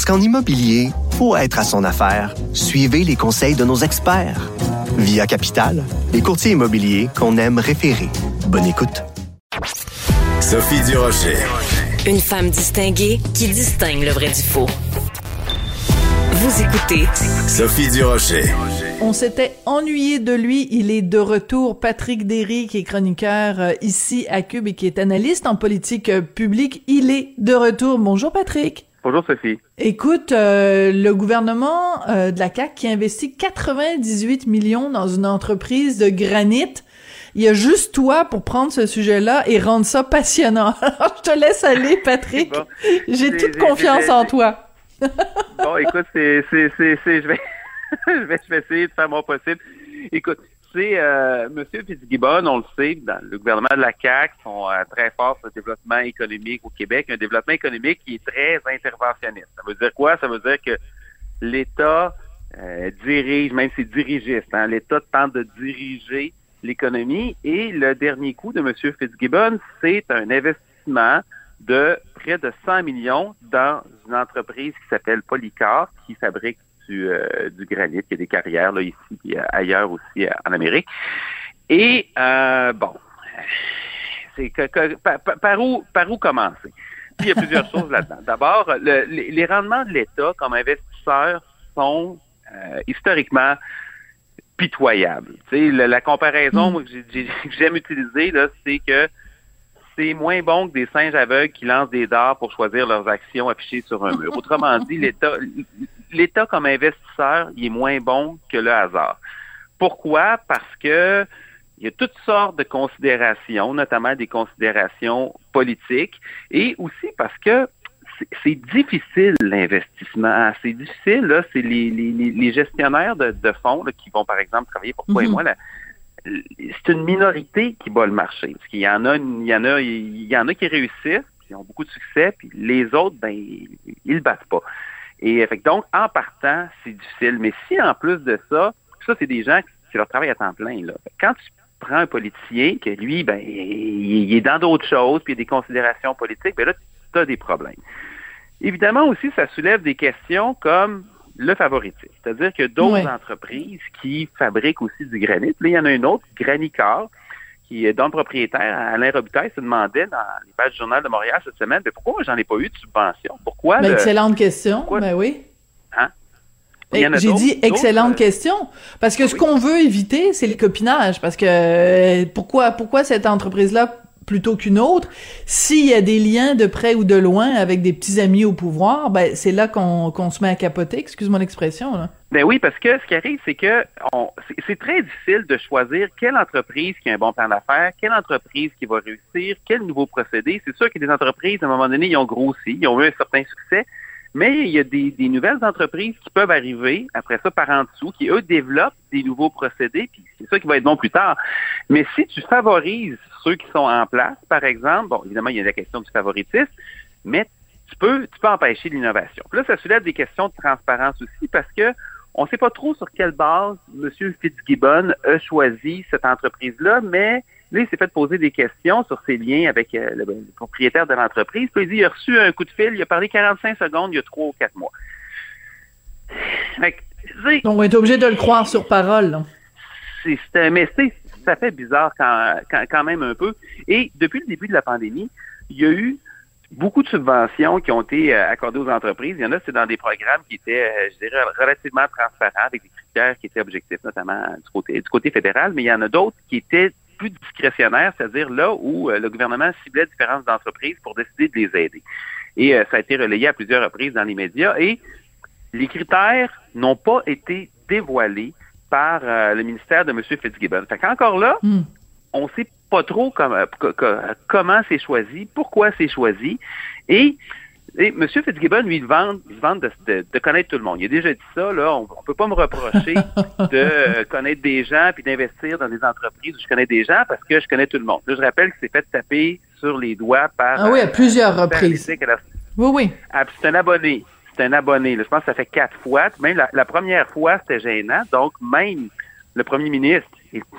Parce qu'en immobilier, pour être à son affaire, suivez les conseils de nos experts. Via Capital, les courtiers immobiliers qu'on aime référer. Bonne écoute. Sophie Durocher. Une femme distinguée qui distingue le vrai du faux. Vous écoutez Sophie Durocher. On s'était ennuyé de lui. Il est de retour. Patrick Derry, qui est chroniqueur euh, ici à Cube et qui est analyste en politique euh, publique. Il est de retour. Bonjour Patrick. Bonjour Sophie. Écoute, euh, le gouvernement euh, de la CAQ qui investit 98 millions dans une entreprise de granit, il y a juste toi pour prendre ce sujet-là et rendre ça passionnant. Alors, je te laisse aller, Patrick. Bon. J'ai C'est- toute confiance en toi. Bon, écoute, c'est, c'est, c'est, c'est- je vais, je vais, je vais essayer de faire mon possible. Écoute, c'est euh, Monsieur Fitzgibbon, on le sait, dans le gouvernement de la CAQ sont euh, très forts sur le développement économique au Québec, un développement économique qui est très interventionniste. Ça veut dire quoi? Ça veut dire que l'État euh, dirige, même ses dirigistes, hein, l'État tente de diriger l'économie. Et le dernier coup de Monsieur Fitzgibbon, c'est un investissement de près de 100 millions dans une entreprise qui s'appelle Polycar, qui fabrique du, euh, du granit, qui a des carrières là, ici et ailleurs aussi euh, en Amérique. Et euh, bon, c'est que, que- par, où par où commencer? Puis, il y a plusieurs choses là-dedans. D'abord, le- les, rendements de l'État comme investisseur sont euh, historiquement pitoyables. Tu sais, la, la comparaison moi, j'ai- que j'aime utiliser, là, c'est que c'est moins bon que des singes aveugles qui lancent des dards pour choisir leurs actions affichées sur un mur. Autrement dit, l'État, l'État comme investisseur, il est moins bon que le hasard. Pourquoi? Parce que il y a toutes sortes de considérations, notamment des considérations politiques, et aussi parce que c'est- difficile l'investissement. C'est difficile, là, c'est les, les, les- les gestionnaires de, de fonds là, qui vont, par exemple, travailler pour toi et Mhm. moi, là, c'est une minorité qui bat le marché. Parce qu'il y en a, il y en a, il y en a qui réussissent, qui ont beaucoup de succès, puis les autres, ben, ils, ils le battent pas. Et fait que donc, en partant, c'est difficile. Mais si en plus de ça, ça, c'est des gens qui c'est leur travail à temps plein. Là. Quand tu prends un politicien que lui, ben, il, est dans d'autres choses, puis il y a des considérations politiques, ben là, tu as des problèmes. Évidemment aussi, ça soulève des questions comme le favoritisme. C'est-à-dire que d'autres entreprises qui fabriquent aussi du granit, là, il y en a une autre, Granicar, qui est dont le propriétaire, Alain Robitaille, se demandait dans les pages du Journal de Montréal cette semaine, mais pourquoi j'en ai pas eu de subvention? Pourquoi Ben, le- excellente question. pourquoi- Ben oui. Hein? Eh, J'ai dit excellente euh, question parce que ce oui. qu'on veut éviter, c'est le copinage. Parce que euh, pourquoi pourquoi cette entreprise-là plutôt qu'une autre S'il y a des liens de près ou de loin avec des petits amis au pouvoir, ben c'est là qu'on se met à capoter. Excuse mon expression. Là. Ben oui, parce que ce qui arrive, c'est que c'est très difficile de choisir quelle entreprise qui a un bon plan d'affaires, quelle entreprise qui va réussir, quel nouveau procédé. C'est sûr que des entreprises, à un moment donné, ils ont grossi, ils ont eu un certain succès, mais il y a des, des nouvelles entreprises qui peuvent arriver, après ça, par en dessous, qui, eux, développent des nouveaux procédés, puis c'est ça qui va être bon plus tard. Mais si tu favorises ceux qui sont en place, par exemple, bon, évidemment, il y a la question du favoritisme, mais tu peux, tu peux empêcher l'innovation. Là, ça soulève des questions de transparence aussi parce que on ne sait pas trop sur quelle base M. Fitzgibbon a choisi cette entreprise-là, mais là, il s'est fait poser des questions sur ses liens avec euh, le, le propriétaire de l'entreprise. Puis il dit il a reçu un coup de fil, il a parlé 45 secondes il y a trois ou quatre mois. Fait que, Donc on est obligé de le croire sur parole. c'est, mais c'est- ça fait bizarre quand, quand, quand même un peu. Et depuis le début de la pandémie, il y a eu beaucoup de subventions qui ont été euh, accordées aux entreprises. Il y en a, c'est dans des programmes qui étaient, euh, je dirais, relativement transparents, avec des critères qui étaient objectifs, notamment du côté, du côté fédéral, mais il y en a d'autres qui étaient plus discrétionnaires, c'est-à-dire là où euh, le gouvernement ciblait différentes entreprises pour décider de les aider. Et euh, ça a été relayé à plusieurs reprises dans les médias. Et les critères n'ont pas été dévoilés par euh, le ministère de M. Fitzgibbon. Fait qu'encore là, Hmm. on sait pas trop comme- co- co- comment c'est choisi, pourquoi c'est choisi. Et Et M. Fitzgibbon, lui, il vante, il vante de, de- de connaître tout le monde. Il a déjà dit ça, là. On, on peut pas me reprocher de euh, connaître des gens puis d'investir dans des entreprises où je connais des gens parce que je connais tout le monde. Là, je rappelle qu'il s'est fait taper sur les doigts par... Ah oui, à euh, plusieurs reprises. la- Oui, oui. ah, c'est un abonné. C'est un abonné. là. Je pense que ça fait quatre fois. Même la, la première fois, c'était gênant. Donc, même le premier ministre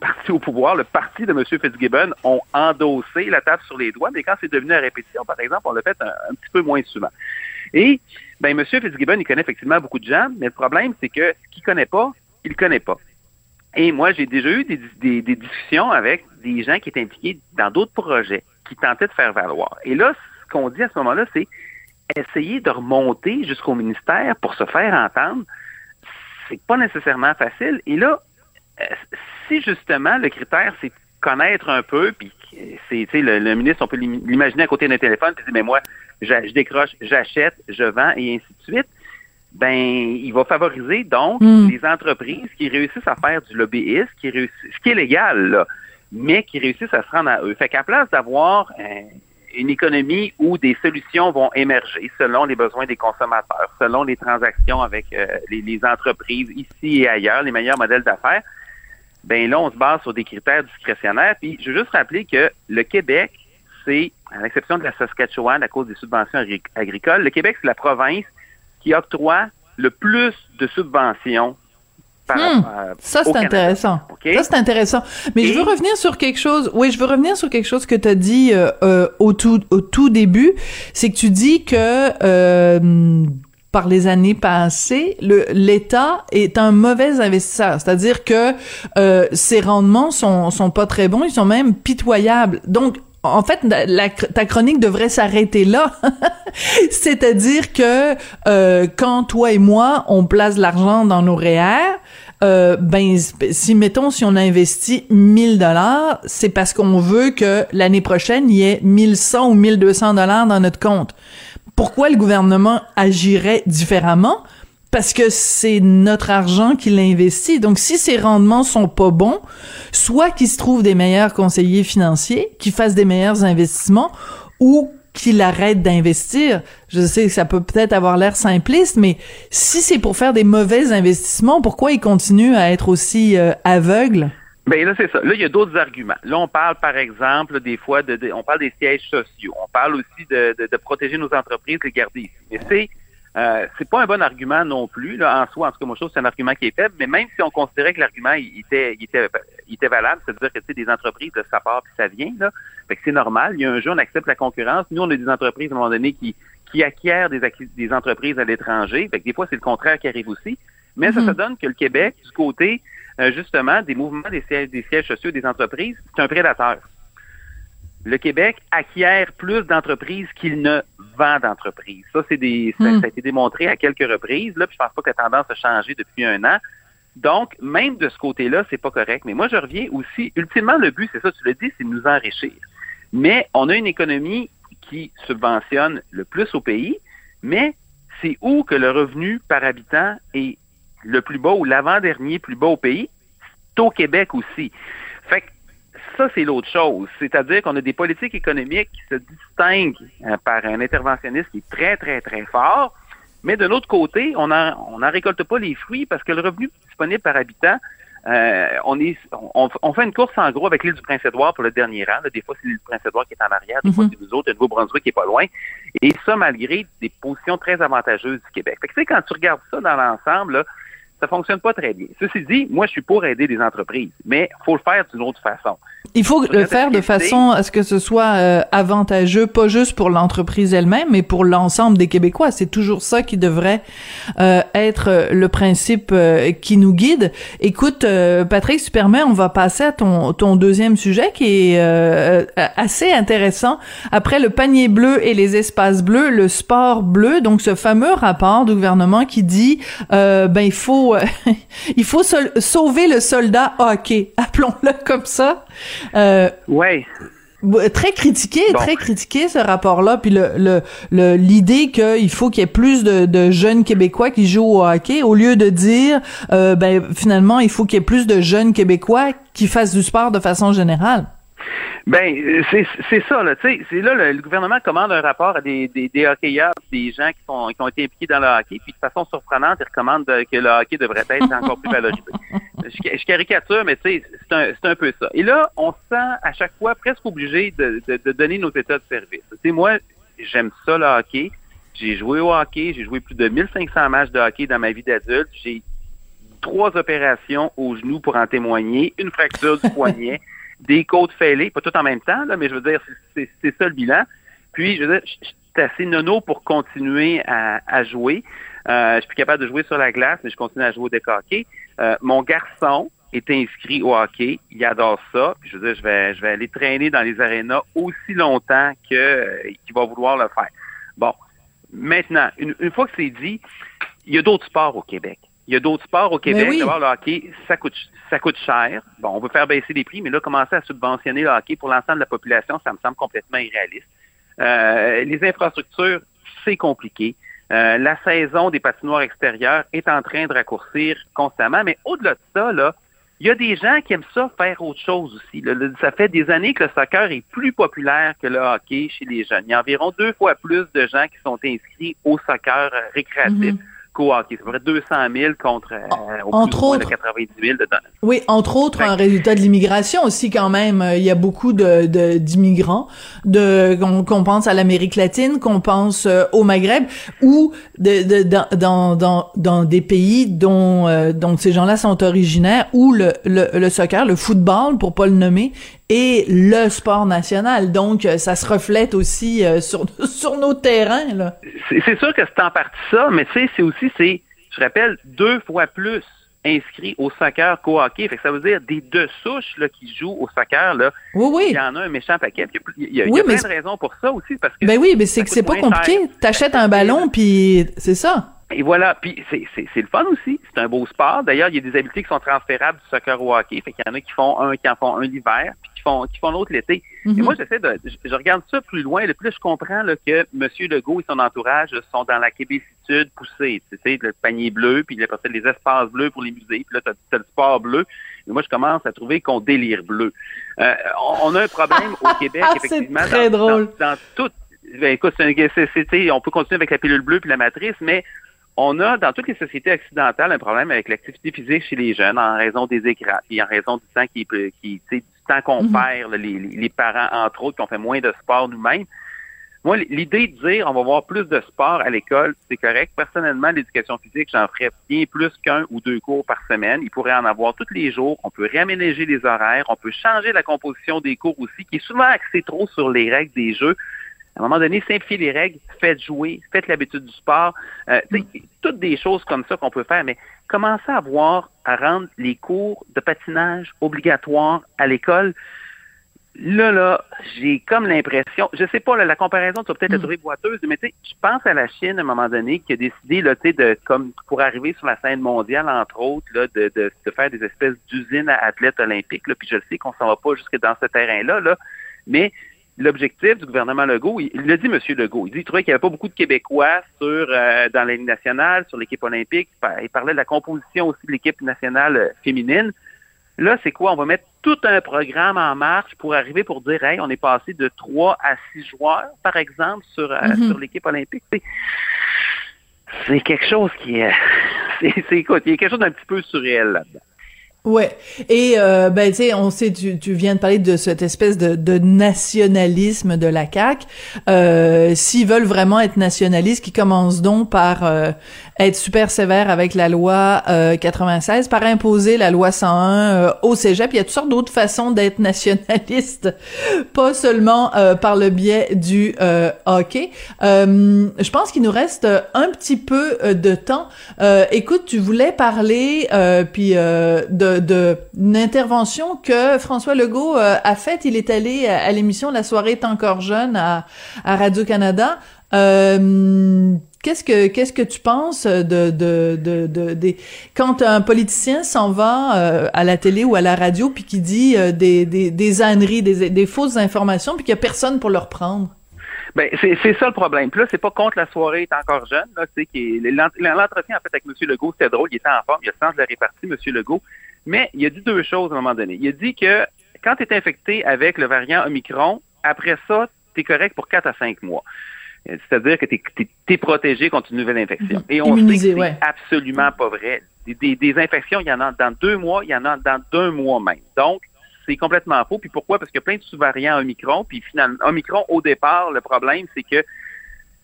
parti au pouvoir. Le parti de M. Fitzgibbon ont endossé la tape sur les doigts. Mais quand c'est devenu à répétition, par exemple, on l'a fait un, petit peu moins souvent. Et, ben, M. Fitzgibbon, il connaît effectivement beaucoup de gens. Mais le problème, c'est que ce qu'il connaît pas, il connaît pas. Et moi, j'ai déjà eu des, des- discussions avec des gens qui étaient impliqués dans d'autres projets, qui tentaient de faire valoir. Et là, ce qu'on dit à ce moment-là, c'est essayer de remonter jusqu'au ministère pour se faire entendre. C'est pas nécessairement facile. Et là, si justement le critère, c'est connaître un peu, puis c'est, tu sais, le, le ministre, on peut l'im- l'imaginer à côté d'un téléphone, puis dire, mais moi, je décroche, j'achète, je vends, et ainsi de suite ben, il va favoriser donc Mm. les entreprises qui réussissent à faire du lobbyisme, qui réussissent, ce qui est légal, là, mais qui réussissent à se rendre à eux. Fait qu'à place d'avoir euh, une économie où des solutions vont émerger selon les besoins des consommateurs, selon les transactions avec euh, les, les entreprises ici et ailleurs, les meilleurs modèles d'affaires, ben là, on se base sur des critères discrétionnaires. Puis, je veux juste rappeler que le Québec, c'est, à l'exception de la Saskatchewan à cause des subventions agri- agricoles, le Québec, c'est la province qui octroie le plus de subventions par Hmm. euh, Ça, c'est intéressant. OK? Ça, c'est intéressant. Mais je veux revenir sur quelque chose. Oui, je veux revenir sur quelque chose que tu as dit euh, euh, au, tout, au tout début. C'est que tu dis que euh, par les années passées, l'État est un mauvais investisseur. C'est-à-dire que euh, ses rendements sont, sont pas très bons, ils sont même pitoyables. Donc, en fait, la- ta chronique devrait s'arrêter là. C'est-à-dire que euh, quand toi et moi, on place l'argent dans nos REER, euh, ben si mettons si on a investi 1000 dollars, c'est parce qu'on veut que l'année prochaine il y ait 1100 ou 1200 dollars dans notre compte. Pourquoi le gouvernement agirait différemment? Parce que c'est notre argent qu'il investit. Donc, si ces rendements sont pas bons, soit qu'il se trouve des meilleurs conseillers financiers, qui fassent des meilleurs investissements, ou qu'il arrête d'investir. Je sais que ça peut peut-être avoir l'air simpliste, mais si c'est pour faire des mauvais investissements, pourquoi il continue à être aussi euh, aveugle? Ben là, c'est ça. Là, il y a d'autres arguments. Là, on parle, par exemple, des fois, de, on parle des sièges sociaux. On parle aussi de, de, de protéger nos entreprises, les garder ici. Mais c'est, euh, c'est pas un bon argument non plus, là, en soi. En tout cas, moi, je trouve que c'est un argument qui est faible. Mais même si on considérait que l'argument, il était, il était, il était valable, c'est-à-dire que, tu sais, des entreprises, ça part puis ça vient, là. Fait que c'est normal. Il y a un jeu, on accepte la concurrence. Nous, on a des entreprises, à un moment donné, qui, qui acquièrent des, acquis- des entreprises à l'étranger. Fait que des fois, c'est le contraire qui arrive aussi. Mais ça, ça donne que le Québec, du côté, euh, justement, des mouvements des sièges, des sièges sociaux des entreprises, c'est un prédateur. Le Québec acquiert plus d'entreprises qu'il ne vend d'entreprises. Ça, c'est des, ça, Hmm. ça a été démontré à quelques reprises. Là, puis je pense pas que la tendance a changé depuis un an. Donc, même de ce côté-là, c'est pas correct. Mais moi, je reviens aussi. Ultimement, le but, c'est ça, tu le dis, c'est de nous enrichir. Mais on a une économie qui subventionne le plus au pays, mais c'est où que le revenu par habitant est le plus bas ou l'avant-dernier plus bas au pays? C'est au Québec aussi. Fait que ça, c'est l'autre chose. C'est-à-dire qu'on a des politiques économiques qui se distinguent euh, par un interventionniste qui est très, très, très fort, mais de l'autre côté, on n'en on en récolte pas les fruits parce que le revenu disponible par habitant, euh, on, est, on, on fait une course en gros avec l'île du Prince-Édouard pour le dernier rang. Là. Des fois, c'est l'île du Prince-Édouard qui est en arrière, des fois, c'est nous autres, le Nouveau-Brunswick qui est pas loin. Et ça, malgré des positions très avantageuses du Québec. Fait que, tu sais, quand tu regardes ça dans l'ensemble, là, ça fonctionne pas très bien. Ceci dit, moi, je suis pour aider les entreprises, mais faut le faire d'une autre façon. Il faut le faire de façon à ce que ce soit euh, avantageux, pas juste pour l'entreprise elle-même, mais pour l'ensemble des Québécois. C'est toujours ça qui devrait euh, être euh, le principe euh, qui nous guide. Écoute, euh, Patrick, si tu permets, on va passer à ton, ton deuxième sujet qui est euh, assez intéressant. Après le panier bleu et les espaces bleus, le sport bleu, donc ce fameux rapport du gouvernement qui dit, euh, ben il faut, il faut sauver le soldat hockey, appelons-le comme ça. Euh, Ouais. Très critiqué, Bon. très critiqué ce rapport-là, puis le le le- l'idée qu'il faut qu'il y ait plus de, de jeunes Québécois qui jouent au hockey, au lieu de dire euh, ben finalement il faut qu'il y ait plus de jeunes Québécois qui fassent du sport de façon générale. Ben, euh, c'est ça, là. Tu sais, c'est là, le, le gouvernement commande un rapport à des, des, des hockeyeurs, des gens qui, sont, qui ont été impliqués dans le hockey, puis de façon surprenante, ils recommandent de- que le hockey devrait être encore plus valorisé. Je, je caricature, mais tu sais, c'est un, peu ça. Et là, on se sent à chaque fois presque obligé de, de, de donner nos états de service. Tu sais, moi, j'aime ça, le hockey. J'ai joué au hockey, j'ai joué plus de 1500 matchs de hockey dans ma vie d'adulte. J'ai trois opérations au genou pour en témoigner, une fracture du poignet, des côtes fêlées, pas tout en même temps, là, mais je veux dire, c'est- ça le bilan. Puis, je veux dire, suis assez nono pour continuer à, à jouer. Euh, je suis plus capable de jouer sur la glace, mais je continue à jouer au deck hockey. Euh, mon garçon est inscrit au hockey, il adore ça. Puis je veux dire, je vais, je vais aller traîner dans les arénas aussi longtemps que euh, qu'il va vouloir le faire. Bon, maintenant, une, une fois que c'est dit, il y a d'autres sports au Québec. Il y a d'autres sports au Québec. oui. D'abord, le hockey, ça coûte, ça coûte cher. Bon, on veut faire baisser les prix, mais là, commencer à subventionner le hockey pour l'ensemble de la population, ça me semble complètement irréaliste. Euh, les infrastructures, c'est compliqué. Euh, la saison des patinoires extérieures est en train de raccourcir constamment, mais au-delà de ça, là, il y a des gens qui aiment ça faire autre chose aussi. là. Ça fait des années que le soccer est plus populaire que le hockey chez les jeunes. Il y a environ deux fois plus de gens qui sont inscrits au soccer euh, récréatif Mhm. Hockey. C'est vrai 200 000 contre euh, au Entre plus autres. de 90 000 de données. Oui, entre autres, un résultat de l'immigration aussi quand même. Euh, Il y a beaucoup de de- d'immigrants, de, qu'on qu'on pense à l'Amérique latine, qu'on pense euh, au Maghreb, ou de, de- dans, dans, dans, dans des pays dont, euh, dont ces gens-là sont originaires, où le, le, le soccer, le football, pour pas le nommer, est le sport national. Donc, euh, ça se reflète aussi euh, sur, sur nos terrains. Là. C'est sûr que c'est en partie ça, mais tu sais, c'est aussi, c'est, je rappelle, deux fois plus inscrits au soccer qu'au hockey. Fait que ça veut dire des deux souches là, qui jouent au soccer, là, Oui, oui. il y en a un méchant paquet. Il y a, il y a- il y Oui, a plein mais de raisons pour ça aussi, parce que Ben oui, mais c'est que c'est pas compliqué. T'achètes un ballon, puis c'est ça. Et voilà, puis c'est, c'est, c'est le fun aussi. C'est un beau sport. D'ailleurs, il y a des habiletés qui sont transférables du soccer au hockey. Fait qu'il y en a qui font un, qui en font un l'hiver, puis qui font, qui font l'autre l'été. Mhm. Et moi, j'essaie de, je, je regarde ça plus loin. Le plus je comprends là, que M. Legault et son entourage sont dans la québécitude poussée. Tu sais, le panier bleu, puis après ça, les espaces bleus pour les musées, puis là, t'as, t'as le sport bleu. Et moi, je commence à trouver qu'on délire bleu. Euh, on, on a un problème au Québec, Ah, c'est effectivement. très dans, drôle. Dans, dans tout. Ben, écoute, c'est, on peut continuer avec la pilule bleue puis la matrice, mais on a dans toutes les sociétés occidentales un problème avec l'activité physique chez les jeunes en raison des écrans, puis en raison du temps qui, qui du temps qu'on Mhm. perd, là, les, parents entre autres, qui ont fait moins de sport nous-mêmes. Moi, l'idée de dire on va voir plus de sport à l'école, c'est correct. Personnellement, l'éducation physique, j'en ferais bien plus qu'un ou deux cours par semaine. Il pourrait en avoir tous les jours. On peut réaménager les horaires. On peut changer la composition des cours aussi, qui est souvent axée trop sur les règles des jeux. À un moment donné, simplifier les règles, faites jouer, faites l'habitude du sport. Euh, sais, toutes des choses comme ça qu'on peut faire, mais commencer à voir, à rendre les cours de patinage obligatoires à l'école. Là, là, j'ai comme l'impression, je sais pas, là, la comparaison, tu vas peut-être la trouver boiteuse, mais tu sais, je pense à la Chine à un moment donné qui a décidé, là, tu sais, de, comme, pour arriver sur la scène mondiale, entre autres, là, de, de, de faire des espèces d'usines à athlètes olympiques, là, puis je le sais qu'on s'en va pas jusque dans ce terrain-là, là, mais l'objectif du gouvernement Legault, il l'a dit, M. Legault, il dit qu'il trouvait qu'il n'y avait pas beaucoup de Québécois sur euh, dans la Ligue nationale, sur l'équipe olympique. Il par- Il parlait de la composition aussi de l'équipe nationale euh, féminine. Là, c'est quoi? On va mettre tout un programme en marche pour arriver pour dire, hey, on est passé de 3 à 6 joueurs, par exemple, sur, euh, Mhm. sur l'équipe olympique. C'est- quelque chose qui est... C'est, c'est, écoute, il y a quelque chose d'un petit peu surréel là-dedans. Ouais. Et euh, ben tu sais, on sait, tu, tu viens de parler de cette espèce de, de nationalisme de la CAC. Euh, S'ils veulent vraiment être nationalistes, qui commencent donc par euh, être super sévères avec la loi euh, 96, par imposer la loi 101 euh, au Cégep. Il y a toutes sortes d'autres façons d'être nationaliste, pas seulement euh, par le biais du euh, hockey. Euh, je pense qu'il nous reste un petit peu euh, de temps. Euh, écoute, tu voulais parler euh, puis euh, de, intervention que François Legault euh, a faite. Il est allé à, l'émission La soirée est encore jeune à, Radio Canada. Euh, Qu'est-ce que qu'est-ce que tu penses de de de, de des quand un politicien s'en va euh, à la télé ou à la radio puis qui dit des des des âneries, des des fausses informations puis qu'il y a personne pour le reprendre? Ben, c'est, ça le problème. Puis là, c'est pas contre la soirée est encore jeune. L'entretien en fait avec M. Legault, c'était drôle. Il était en forme. Il a le sens de la répartie, M. Legault. Mais il a dit deux choses à un moment donné. Il a dit que quand tu es infecté avec le variant Omicron, après ça, tu es correct pour 4 à 5 mois. C'est-à-dire que tu es, protégé contre une nouvelle infection. Mhm. Et on Immunisé, sait que c'est absolument pas vrai. Des, des, infections, il y en a dans deux mois, il y en a dans deux mois même. Donc, c'est complètement faux. Puis pourquoi? Parce qu'il y a plein de sous-variants Omicron. Puis finalement, Omicron, au départ, le problème, c'est que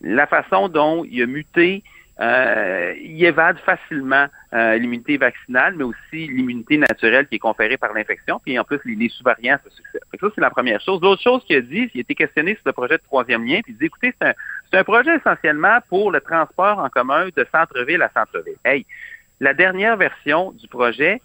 la façon dont il a muté, euh, il évade facilement euh, l'immunité vaccinale, mais aussi l'immunité naturelle qui est conférée par l'infection, puis en plus les, sous-variants se succèdent. Ça, c'est la première chose. L'autre chose qu'il a dit, il a été questionné sur le projet de troisième lien, puis il dit, écoutez, c'est un, un projet essentiellement pour le transport en commun de centre-ville à centre-ville. Hey, la dernière version du projet,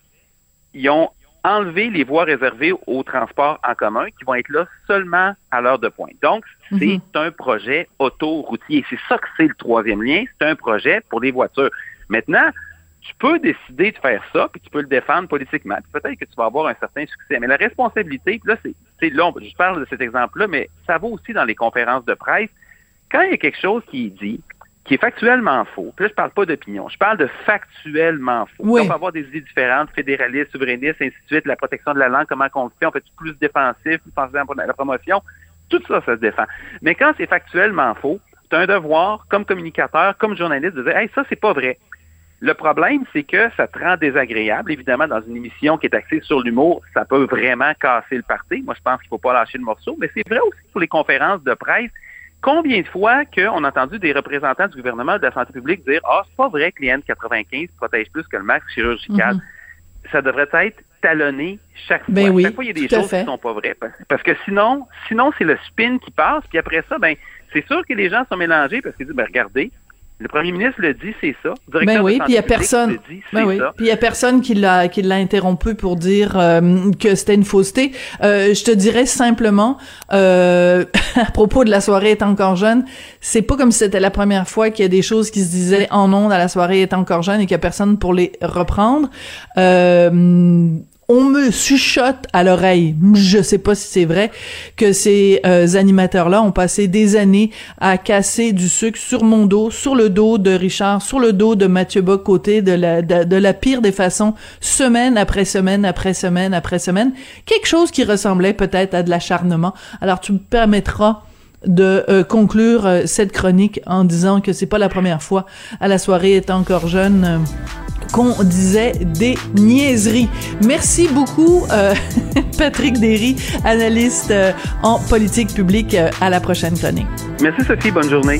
ils ont enlever les voies réservées aux transports en commun qui vont être là seulement à l'heure de pointe. Donc, c'est mhm. un projet autoroutier. C'est ça que c'est le troisième lien. C'est un projet pour les voitures. Maintenant, tu peux décider de faire ça, puis tu peux le défendre politiquement. Peut-être que tu vas avoir un certain succès. Mais la responsabilité, là, c'est là, je parle de cet exemple-là, mais ça vaut aussi dans les conférences de presse. Quand il y a quelque chose qui est dit, qui est factuellement faux. Puis là, je parle pas d'opinion, je parle de factuellement faux. On peut avoir des idées différentes, fédéralistes, souverainistes, ainsi de suite, la protection de la langue, comment on le fait, on fait plus défensif, plus penser à la promotion. Tout ça, ça se défend. Mais quand c'est factuellement faux, as un devoir, comme communicateur, comme journaliste, de dire Hey, ça, c'est pas vrai. Le problème, c'est que ça te rend désagréable. Évidemment, dans une émission qui est axée sur l'humour, ça peut vraiment casser le parti. Moi, je pense qu'il faut pas lâcher le morceau, mais c'est vrai aussi pour les conférences de presse Combien de fois qu'on a entendu des représentants du gouvernement de la santé publique dire Ah, c'est pas vrai que les N95 protègent plus que le masque chirurgical. Mhm. Ça devrait être talonné chaque ben fois. Oui, chaque fois, il y a des choses qui sont pas vraies. Parce que sinon, sinon c'est le spin qui passe, puis après ça, ben, c'est sûr que les gens sont mélangés parce qu'ils disent ben, regardez, le premier ministre le dit, c'est ça. Le ben oui, puis il y a personne. ben oui. Puis il y a personne qui l'a qui l'a interrompu pour dire euh, que c'était une fausseté. Euh, je te dirais simplement euh, à propos de la soirée est encore jeune, c'est pas comme si c'était la première fois qu'il y a des choses qui se disaient en ondes à la soirée est encore jeune et qu'il y a personne pour les reprendre. Euh, on me chuchote à l'oreille, je sais pas si c'est vrai, que ces euh, animateurs-là ont passé des années à casser du sucre sur mon dos, sur le dos de Richard, sur le dos de Mathieu Bocoté, de la, de, la pire des façons, semaine après semaine après semaine après semaine, quelque chose qui ressemblait peut-être à de l'acharnement. Alors tu me permettras de euh, conclure euh, cette chronique en disant que c'est pas la première fois à la soirée est encore jeune qu'on disait des niaiseries. Merci beaucoup, euh, Patrick Derry, analyste euh, en politique publique. Euh, à la prochaine chronique. Merci, Sophie. Bonne journée.